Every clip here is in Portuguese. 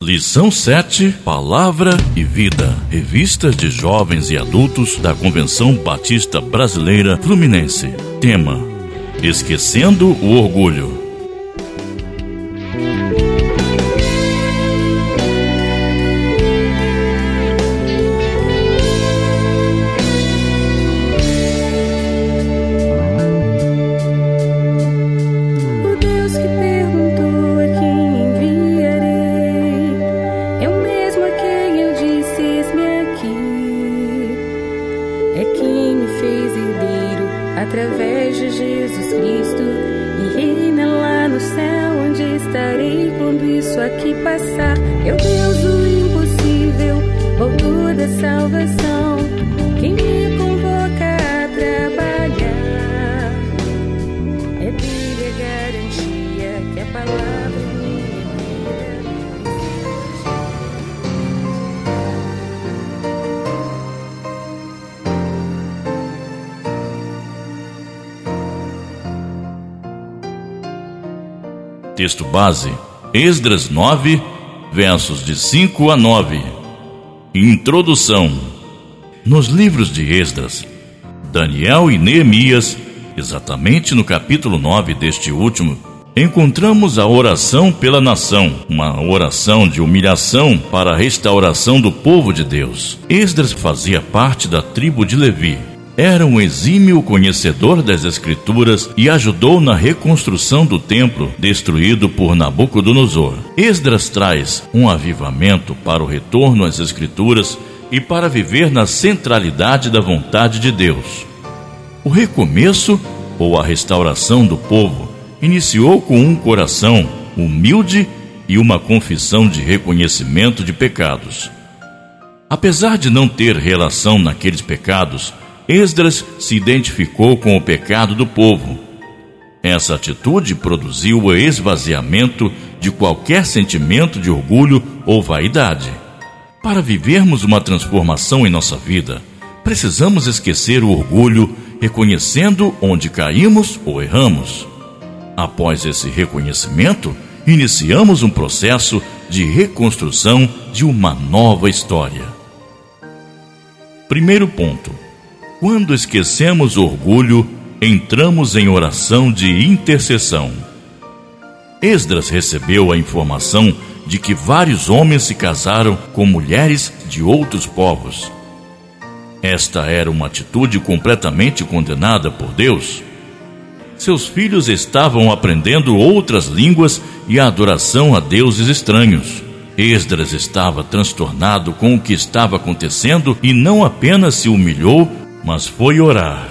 Lição 7: Palavra e Vida. Revistas de jovens e adultos da Convenção Batista Brasileira Fluminense. Tema: Esquecendo o Orgulho. Passar. Meu Deus, o impossível, autor da salvação, quem me convoca a trabalhar é dele a garantia que a palavra Texto base: Esdras 9, versos de 5 a 9. Introdução: Nos livros de Esdras, Daniel e Neemias, exatamente no capítulo 9 deste último, encontramos a oração pela nação, uma oração de humilhação para a restauração do povo de Deus. Esdras fazia parte da tribo de Levi era um exímio conhecedor das Escrituras e ajudou na reconstrução do templo destruído por Nabucodonosor. Esdras traz um avivamento para o retorno às Escrituras e para viver na centralidade da vontade de Deus. O recomeço ou a restauração do povo iniciou com um coração humilde e uma confissão de reconhecimento de pecados. Apesar de não ter relação naqueles pecados, Esdras se identificou com o pecado do povo. Essa atitude produziu o esvaziamento de qualquer sentimento de orgulho ou vaidade. Para vivermos uma transformação em nossa vida, precisamos esquecer o orgulho, reconhecendo onde caímos ou erramos. Após esse reconhecimento, iniciamos um processo de reconstrução de uma nova história. Primeiro ponto quando esquecemos orgulho, entramos em oração de intercessão. Esdras recebeu a informação de que vários homens se casaram com mulheres de outros povos. Esta era uma atitude completamente condenada por Deus. Seus filhos estavam aprendendo outras línguas e a adoração a deuses estranhos. Esdras estava transtornado com o que estava acontecendo e não apenas se humilhou, mas foi orar.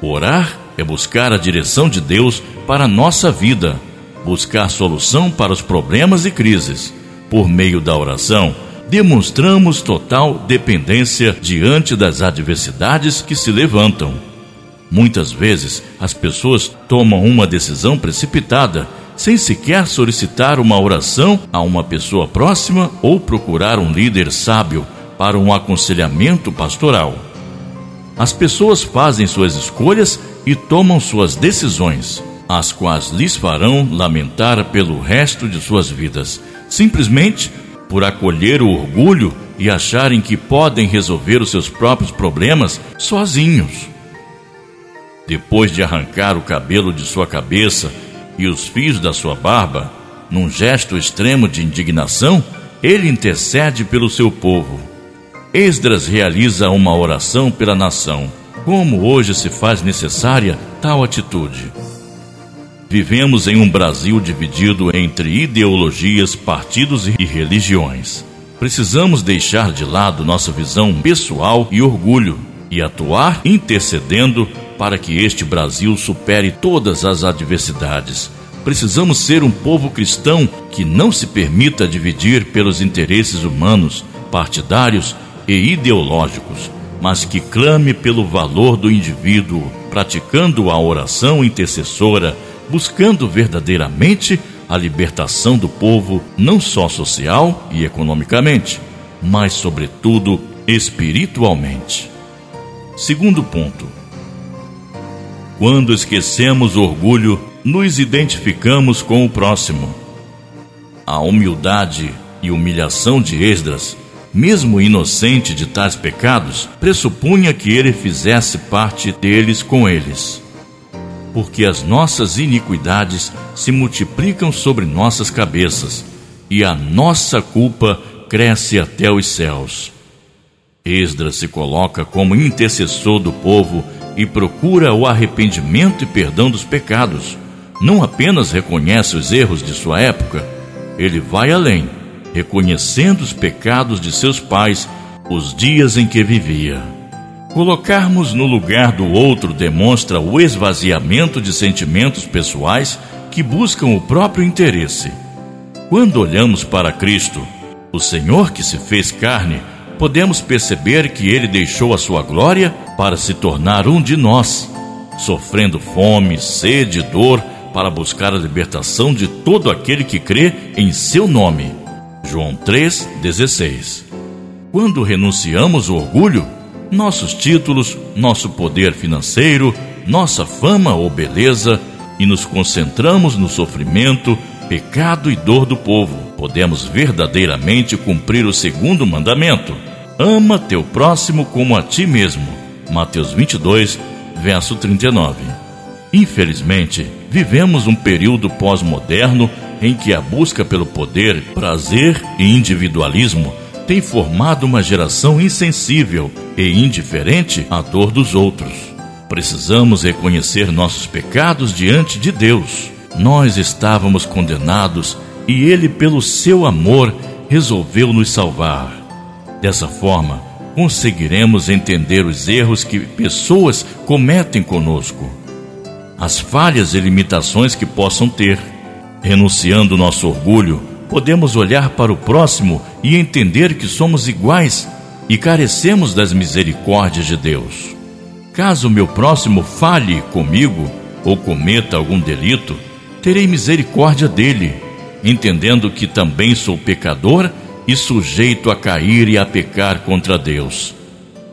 Orar é buscar a direção de Deus para a nossa vida, buscar solução para os problemas e crises. Por meio da oração, demonstramos total dependência diante das adversidades que se levantam. Muitas vezes, as pessoas tomam uma decisão precipitada, sem sequer solicitar uma oração a uma pessoa próxima ou procurar um líder sábio para um aconselhamento pastoral. As pessoas fazem suas escolhas e tomam suas decisões, as quais lhes farão lamentar pelo resto de suas vidas, simplesmente por acolher o orgulho e acharem que podem resolver os seus próprios problemas sozinhos. Depois de arrancar o cabelo de sua cabeça e os fios da sua barba, num gesto extremo de indignação, ele intercede pelo seu povo Esdras realiza uma oração pela nação. Como hoje se faz necessária tal atitude? Vivemos em um Brasil dividido entre ideologias, partidos e religiões. Precisamos deixar de lado nossa visão pessoal e orgulho e atuar intercedendo para que este Brasil supere todas as adversidades. Precisamos ser um povo cristão que não se permita dividir pelos interesses humanos, partidários e ideológicos, mas que clame pelo valor do indivíduo, praticando a oração intercessora, buscando verdadeiramente a libertação do povo, não só social e economicamente, mas, sobretudo, espiritualmente. Segundo ponto: quando esquecemos o orgulho, nos identificamos com o próximo. A humildade e humilhação de Esdras, mesmo inocente de tais pecados, pressupunha que ele fizesse parte deles com eles. Porque as nossas iniquidades se multiplicam sobre nossas cabeças, e a nossa culpa cresce até os céus. Esdras se coloca como intercessor do povo e procura o arrependimento e perdão dos pecados. Não apenas reconhece os erros de sua época, ele vai além reconhecendo os pecados de seus pais, os dias em que vivia. Colocarmos no lugar do outro demonstra o esvaziamento de sentimentos pessoais que buscam o próprio interesse. Quando olhamos para Cristo, o Senhor que se fez carne, podemos perceber que ele deixou a sua glória para se tornar um de nós, sofrendo fome, sede e dor para buscar a libertação de todo aquele que crê em seu nome. João 3,16 Quando renunciamos o orgulho, nossos títulos, nosso poder financeiro, nossa fama ou beleza, e nos concentramos no sofrimento, pecado e dor do povo, podemos verdadeiramente cumprir o segundo mandamento: ama teu próximo como a ti mesmo. Mateus 22, verso 39. Infelizmente, vivemos um período pós-moderno em que a busca pelo poder, prazer e individualismo tem formado uma geração insensível e indiferente à dor dos outros. Precisamos reconhecer nossos pecados diante de Deus. Nós estávamos condenados e Ele, pelo seu amor, resolveu nos salvar. Dessa forma, conseguiremos entender os erros que pessoas cometem conosco, as falhas e limitações que possam ter Renunciando nosso orgulho, podemos olhar para o próximo e entender que somos iguais e carecemos das misericórdias de Deus. Caso meu próximo falhe comigo ou cometa algum delito, terei misericórdia dele, entendendo que também sou pecador e sujeito a cair e a pecar contra Deus.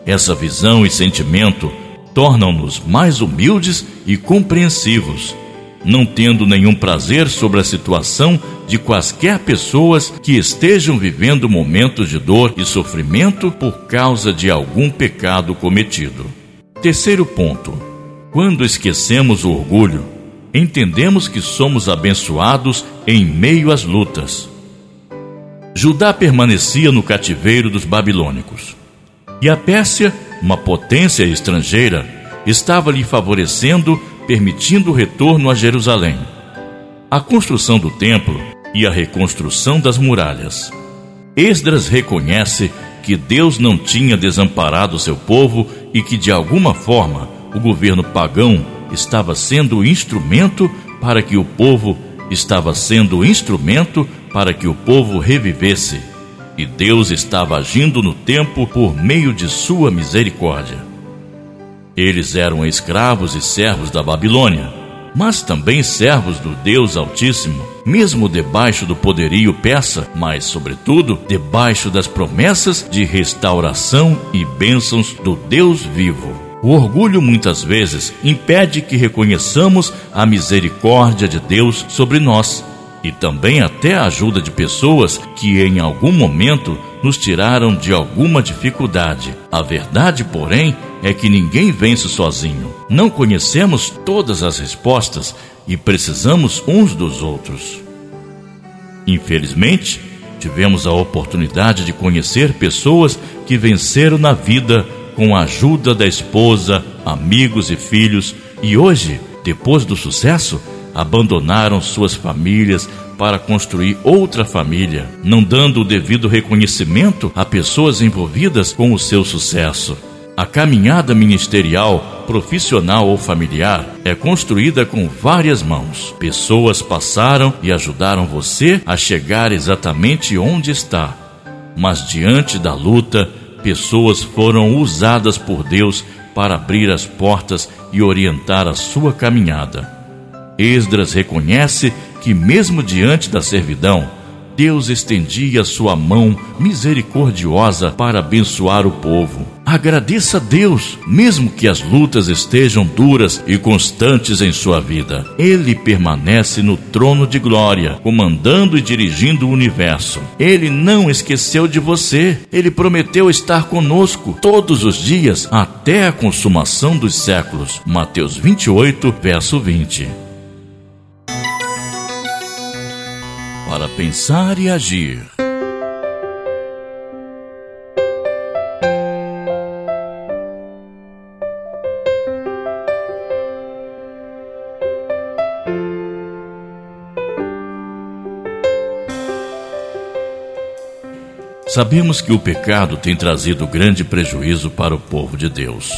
Essa visão e sentimento tornam-nos mais humildes e compreensivos não tendo nenhum prazer sobre a situação de quaisquer pessoas que estejam vivendo momentos de dor e sofrimento por causa de algum pecado cometido. Terceiro ponto: quando esquecemos o orgulho, entendemos que somos abençoados em meio às lutas. Judá permanecia no cativeiro dos babilônicos. E a Pérsia, uma potência estrangeira, estava lhe favorecendo permitindo o retorno a Jerusalém, a construção do templo e a reconstrução das muralhas. Esdras reconhece que Deus não tinha desamparado seu povo e que, de alguma forma, o governo pagão estava sendo instrumento para que o povo estava sendo instrumento para que o povo revivesse. E Deus estava agindo no tempo por meio de sua misericórdia. Eles eram escravos e servos da Babilônia, mas também servos do Deus Altíssimo, mesmo debaixo do poderio persa, mas, sobretudo, debaixo das promessas de restauração e bênçãos do Deus vivo. O orgulho muitas vezes impede que reconheçamos a misericórdia de Deus sobre nós e também até a ajuda de pessoas que em algum momento nos tiraram de alguma dificuldade. A verdade, porém, é que ninguém vence sozinho. Não conhecemos todas as respostas e precisamos uns dos outros. Infelizmente, tivemos a oportunidade de conhecer pessoas que venceram na vida com a ajuda da esposa, amigos e filhos e hoje, depois do sucesso, abandonaram suas famílias para construir outra família, não dando o devido reconhecimento a pessoas envolvidas com o seu sucesso. A caminhada ministerial, profissional ou familiar é construída com várias mãos. Pessoas passaram e ajudaram você a chegar exatamente onde está. Mas diante da luta, pessoas foram usadas por Deus para abrir as portas e orientar a sua caminhada. Esdras reconhece que, mesmo diante da servidão, Deus estendia sua mão misericordiosa para abençoar o povo. Agradeça a Deus, mesmo que as lutas estejam duras e constantes em sua vida. Ele permanece no trono de glória, comandando e dirigindo o universo. Ele não esqueceu de você. Ele prometeu estar conosco todos os dias até a consumação dos séculos. Mateus 28, verso 20. Pensar e agir. Sabemos que o pecado tem trazido grande prejuízo para o povo de Deus.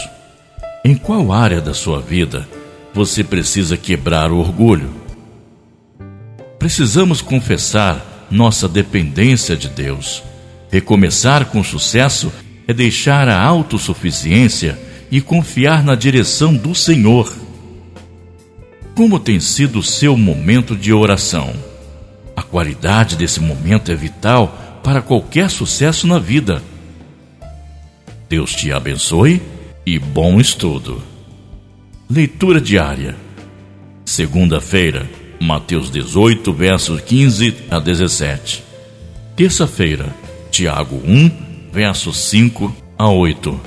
Em qual área da sua vida você precisa quebrar o orgulho? Precisamos confessar nossa dependência de Deus. Recomeçar com sucesso é deixar a autossuficiência e confiar na direção do Senhor. Como tem sido o seu momento de oração? A qualidade desse momento é vital para qualquer sucesso na vida. Deus te abençoe e bom estudo. Leitura diária. Segunda-feira, Mateus 18, versos 15 a 17. Terça-feira, Tiago 1, versos 5 a 8.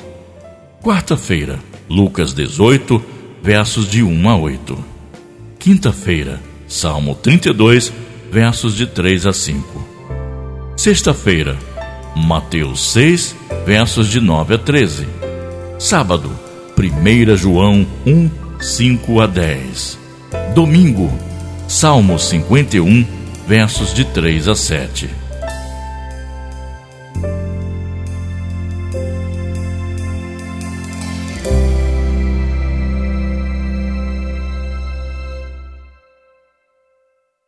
Quarta-feira, Lucas 18, versos de 1 a 8. Quinta-feira, Salmo 32, versos de 3 a 5. Sexta-feira, Mateus 6, versos de 9 a 13. Sábado, 1 João 1, 5 a 10. Domingo, Salmo 51, versos de 3 a 7.